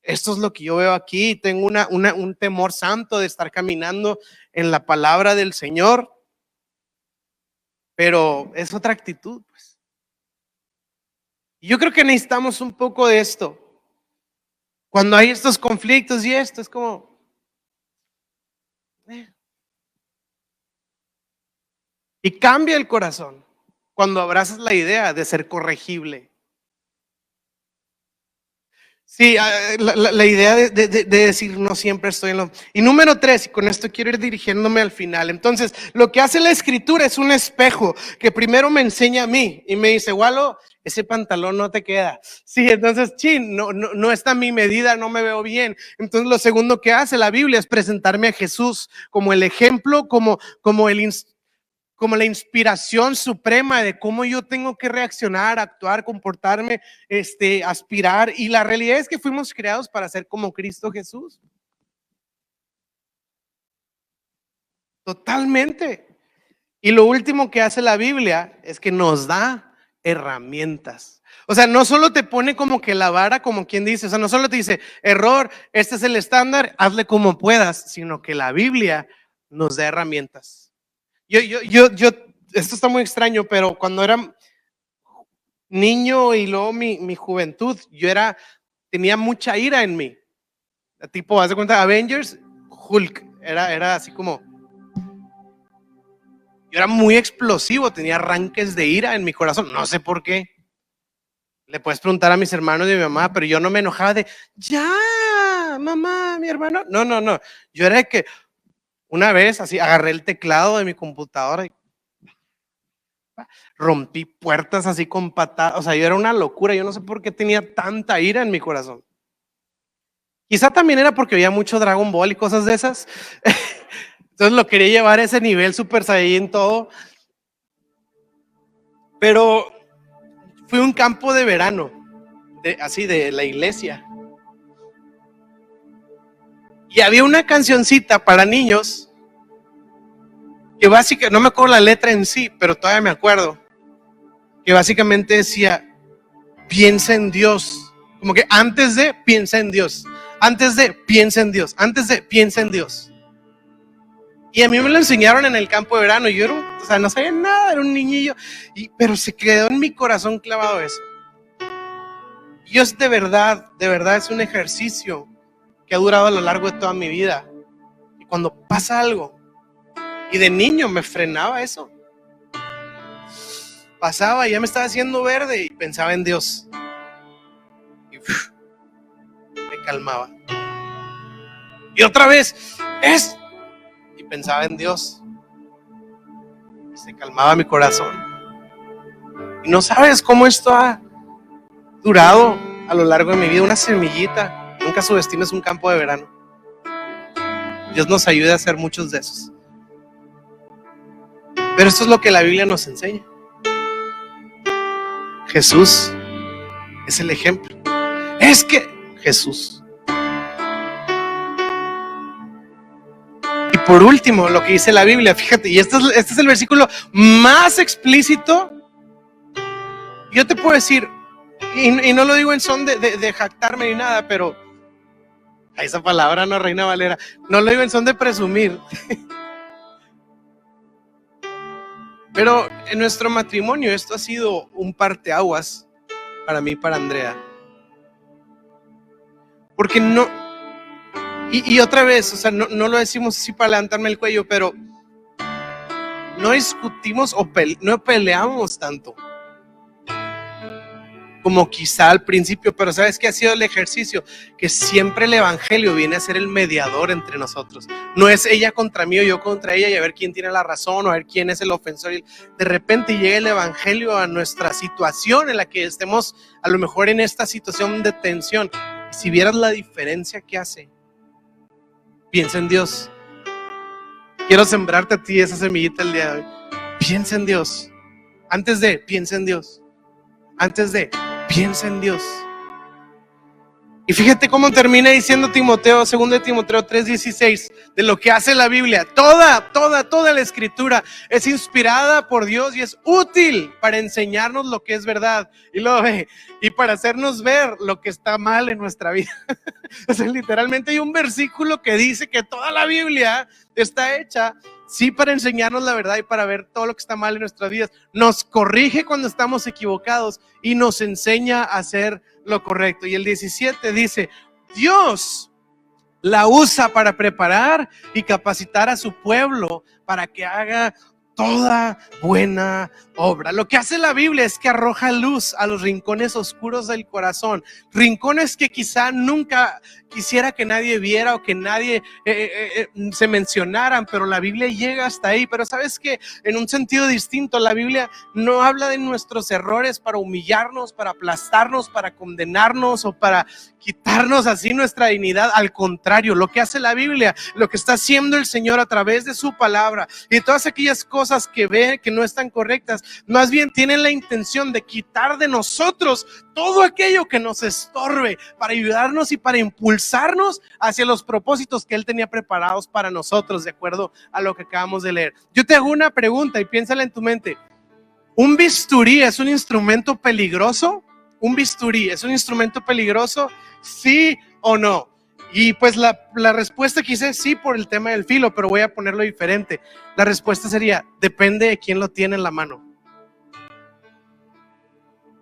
esto es lo que yo veo aquí, tengo un temor santo de estar caminando en la palabra del Señor, pero es otra actitud, pues. yo creo que necesitamos un poco de esto. Cuando hay estos conflictos y esto, es como... Eh. Y cambia el corazón cuando abrazas la idea de ser corregible. Sí, ah, la, idea de, de, decir no siempre estoy en lo... Y número tres, y con esto quiero ir dirigiéndome al final. Entonces, lo que hace la escritura es un espejo que primero me enseña a mí y me dice, Walo, ese pantalón no te queda. Sí, entonces, chin, no, no, no está mi medida, no me veo bien. Entonces, lo segundo que hace la Biblia es presentarme a Jesús como el ejemplo, como, como, el, como la inspiración suprema de cómo yo tengo que reaccionar, actuar, comportarme, este, aspirar. Y la realidad es que fuimos creados para ser como Cristo Jesús. Totalmente. Y lo último que hace la Biblia es que nos da herramientas. O sea, no solo te pone como que la vara, como quien dice, o sea, no solo te dice, error, este es el estándar, hazle como puedas, sino que la Biblia nos da herramientas. Yo, yo, yo, yo, esto está muy extraño, pero cuando era niño y luego mi, mi juventud, yo era, tenía mucha ira en mí. Tipo, haz de cuenta, Avengers, Hulk, era, era así como, yo era muy explosivo, tenía arranques de ira en mi corazón, no sé por qué. Le puedes preguntar a mis hermanos y a mi mamá, pero yo no me enojaba de, ya, mamá, mi hermano. No, no, no. Yo era de que una vez así agarré el teclado de mi computadora y rompí puertas así con patadas. O sea, yo era una locura. Yo no sé por qué tenía tanta ira en mi corazón. Quizá también era porque había mucho Dragon Ball y cosas de esas. Entonces lo quería llevar a ese nivel super en todo. Pero fui un campo de verano, así de la iglesia. Y había una cancioncita para niños que básicamente, no me acuerdo la letra en sí, pero todavía me acuerdo, que básicamente decía, piensa en Dios. Como que antes de, piensa en Dios. Antes de, piensa en Dios. Antes de, piensa en Dios. Y a mí me lo enseñaron en el campo de verano. Yo era, o sea, no sabía nada, era un niñillo, y, pero se quedó en mi corazón clavado eso. Dios de verdad, de verdad es un ejercicio que ha durado a lo largo de toda mi vida. Y cuando pasa algo, y de niño me frenaba eso. Pasaba, ya me estaba haciendo verde y pensaba en Dios. Y me calmaba. Y otra vez, es pensaba en Dios. Se calmaba mi corazón. Y no sabes cómo esto ha durado a lo largo de mi vida, una semillita. Nunca subestimes un campo de verano. Dios nos ayude a hacer muchos de esos. Pero esto es lo que la Biblia nos enseña. Jesús es el ejemplo. Es que Jesús por último, lo que dice la Biblia, fíjate, y este es, este es el versículo más explícito. Yo te puedo decir, y, no lo digo en son de, jactarme ni nada, pero esa palabra no, Reina Valera, no lo digo son de presumir. Pero en nuestro matrimonio esto ha sido un parteaguas para mí para Andrea. Porque no, y, otra vez, o sea, no, lo decimos así para levantarme el cuello, pero no discutimos o no peleamos tanto. Como quizá al principio, pero ¿sabes qué ha sido el ejercicio? Que siempre el Evangelio viene a ser el mediador entre nosotros. No es ella contra mí o yo contra ella y a ver quién tiene la razón o a ver quién es el ofensor. De repente llega el Evangelio a nuestra situación en la que estemos a lo mejor en esta situación de tensión. Si vieras la diferencia que hace, piensa en Dios. Quiero sembrarte a ti esa semillita el día de hoy. Piensa en Dios. Antes de, piensa en Dios. Antes de, piensa en Dios. Y fíjate cómo termina diciendo Timoteo, 2 de Timoteo 3:16, de lo que hace la Biblia. Toda, toda, toda la escritura es inspirada por Dios y es útil para enseñarnos lo que es verdad. Y lo y para hacernos ver lo que está mal en nuestra vida. o literalmente hay un versículo que dice que toda la Biblia está hecha sí para enseñarnos la verdad y para ver todo lo que está mal en nuestras vidas. Nos corrige cuando estamos equivocados y nos enseña a hacer lo correcto. Y el 17 dice, Dios la usa para preparar y capacitar a su pueblo para que haga toda buena obra. Lo que hace la Biblia es que arroja luz a los rincones oscuros del corazón, rincones que quizá nunca quisiera que nadie viera o que nadie eh, eh, eh, se mencionaran, pero la Biblia llega hasta ahí. Pero sabes que en un sentido distinto, la Biblia no habla de nuestros errores para humillarnos, para aplastarnos, para condenarnos o para quitarnos así nuestra dignidad. Al contrario, lo que hace la Biblia, lo que está haciendo el Señor a través de su palabra y todas aquellas cosas que ve que no están correctas, más bien tienen la intención de quitar de nosotros todo aquello que nos estorbe para ayudarnos y para impulsarnos hacia los propósitos que Él tenía preparados para nosotros, de acuerdo a lo que acabamos de leer. Yo te hago una pregunta y piénsala en tu mente. ¿Un bisturí es un instrumento peligroso? ¿Un bisturí es un instrumento peligroso? ¿Sí o no? Y pues la, respuesta quise sí por el tema del filo, pero voy a ponerlo diferente. La respuesta sería, depende de quién lo tiene en la mano.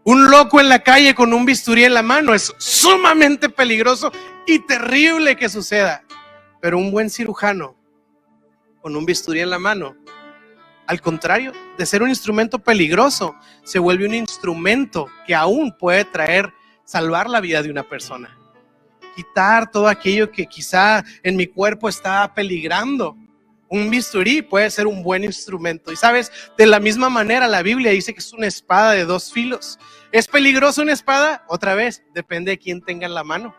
Un loco en la calle con un bisturí en la mano es sumamente peligroso y terrible que suceda. Pero un buen cirujano con un bisturí en la mano, al contrario, de ser un instrumento peligroso, se vuelve un instrumento que aún puede traer, salvar la vida de una persona. Quitar todo aquello que quizá en mi cuerpo está peligrando un bisturí puede ser un buen instrumento. Y sabes, de la misma manera la Biblia dice que es una espada de dos filos. ¿Es peligrosa una espada? Otra vez, depende de quién tenga en la mano,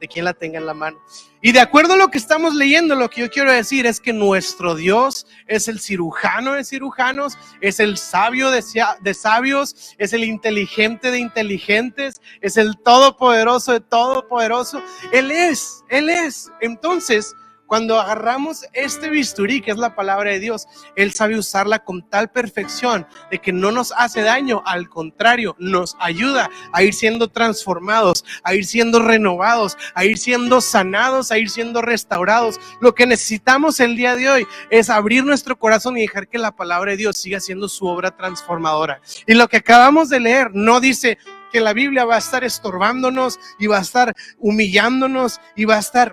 de quién la tenga en la mano. Y de acuerdo a lo que estamos leyendo, lo que yo quiero decir es que nuestro Dios es el cirujano de cirujanos, es el sabio de, de sabios, es el inteligente de inteligentes, es el todopoderoso de todopoderoso. Él es, Él es. Entonces, cuando agarramos este bisturí, que es la palabra de Dios, Él sabe usarla con tal perfección de que no nos hace daño, al contrario, nos ayuda a ir siendo transformados, a ir siendo renovados, a ir siendo sanados, a ir siendo restaurados. Lo que necesitamos el día de hoy es abrir nuestro corazón y dejar que la palabra de Dios siga siendo su obra transformadora. Y lo que acabamos de leer no dice que la Biblia va a estar estorbándonos y va a estar humillándonos y va a estar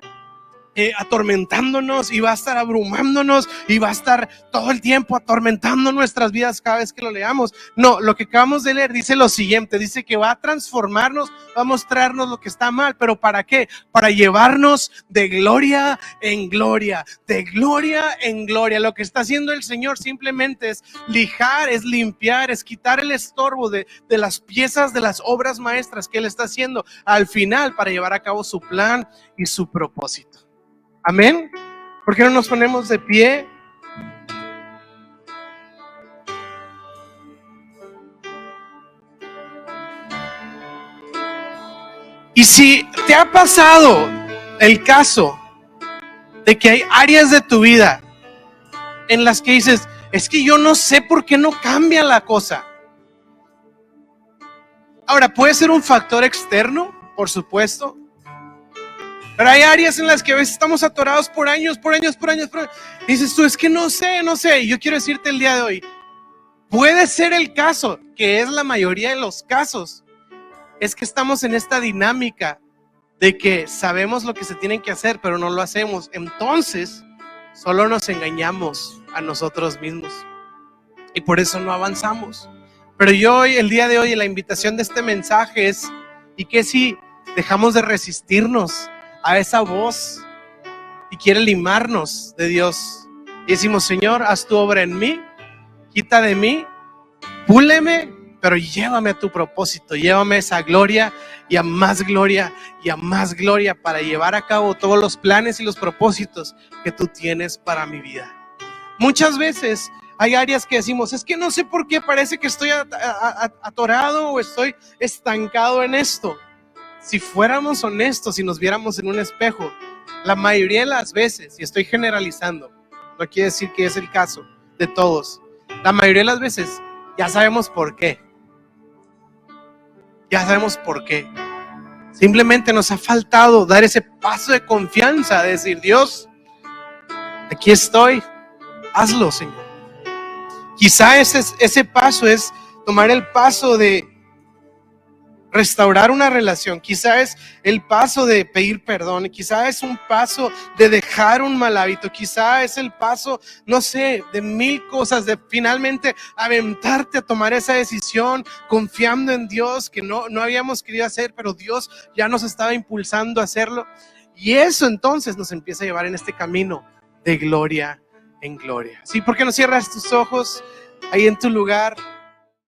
eh, atormentándonos y va a estar abrumándonos y va a estar todo el tiempo atormentando nuestras vidas cada vez que lo leamos. No, lo que acabamos de leer dice lo siguiente, dice que va a transformarnos, va a mostrarnos lo que está mal, pero ¿para qué? Para llevarnos de gloria en gloria, de gloria en gloria. Lo que está haciendo el Señor simplemente es lijar, es limpiar, es quitar el estorbo de, de las piezas de las obras maestras que Él está haciendo al final para llevar a cabo su plan y su propósito. Amén. ¿Por qué no nos ponemos de pie? Y si te ha pasado el caso de que hay áreas de tu vida en las que dices, es que yo no sé por qué no cambia la cosa. Ahora, puede ser un factor externo, por supuesto, pero hay áreas en las que a veces estamos atorados por años, por años, por años, por años. dices tú, es que no sé, no sé. Y yo quiero decirte el día de hoy, puede ser el caso, que es la mayoría de los casos, es que estamos en esta dinámica de que sabemos lo que se tiene que hacer, pero no lo hacemos. Entonces, solo nos engañamos a nosotros mismos. Y por eso no avanzamos. Pero yo hoy, el día de hoy, la invitación de este mensaje es, ¿y qué si dejamos de resistirnos a esa voz y quiere limarnos de Dios? Y decimos, Señor, haz tu obra en mí, quita de mí, púleme, pero llévame a tu propósito, llévame a esa gloria y a más gloria y a más gloria para llevar a cabo todos los planes y los propósitos que tú tienes para mi vida. Muchas veces hay áreas que decimos, es que no sé por qué parece que estoy atorado o estoy estancado en esto. Si fuéramos honestos y nos viéramos en un espejo, la mayoría de las veces, y estoy generalizando, no quiere decir que es el caso de todos, la mayoría de las veces ya sabemos por qué. Ya sabemos por qué. Simplemente nos ha faltado dar ese paso de confianza, de decir, Dios, aquí estoy, hazlo, Señor. Quizá ese, ese paso es tomar el paso de restaurar una relación, quizá es el paso de pedir perdón, quizá es un paso de dejar un mal hábito, quizá es el paso, no sé, de mil cosas, de finalmente aventarte a tomar esa decisión confiando en Dios que no, no habíamos querido hacer, pero Dios ya nos estaba impulsando a hacerlo. Y eso entonces nos empieza a llevar en este camino de gloria en gloria. ¿Sí? ¿Por qué no cierras tus ojos ahí en tu lugar?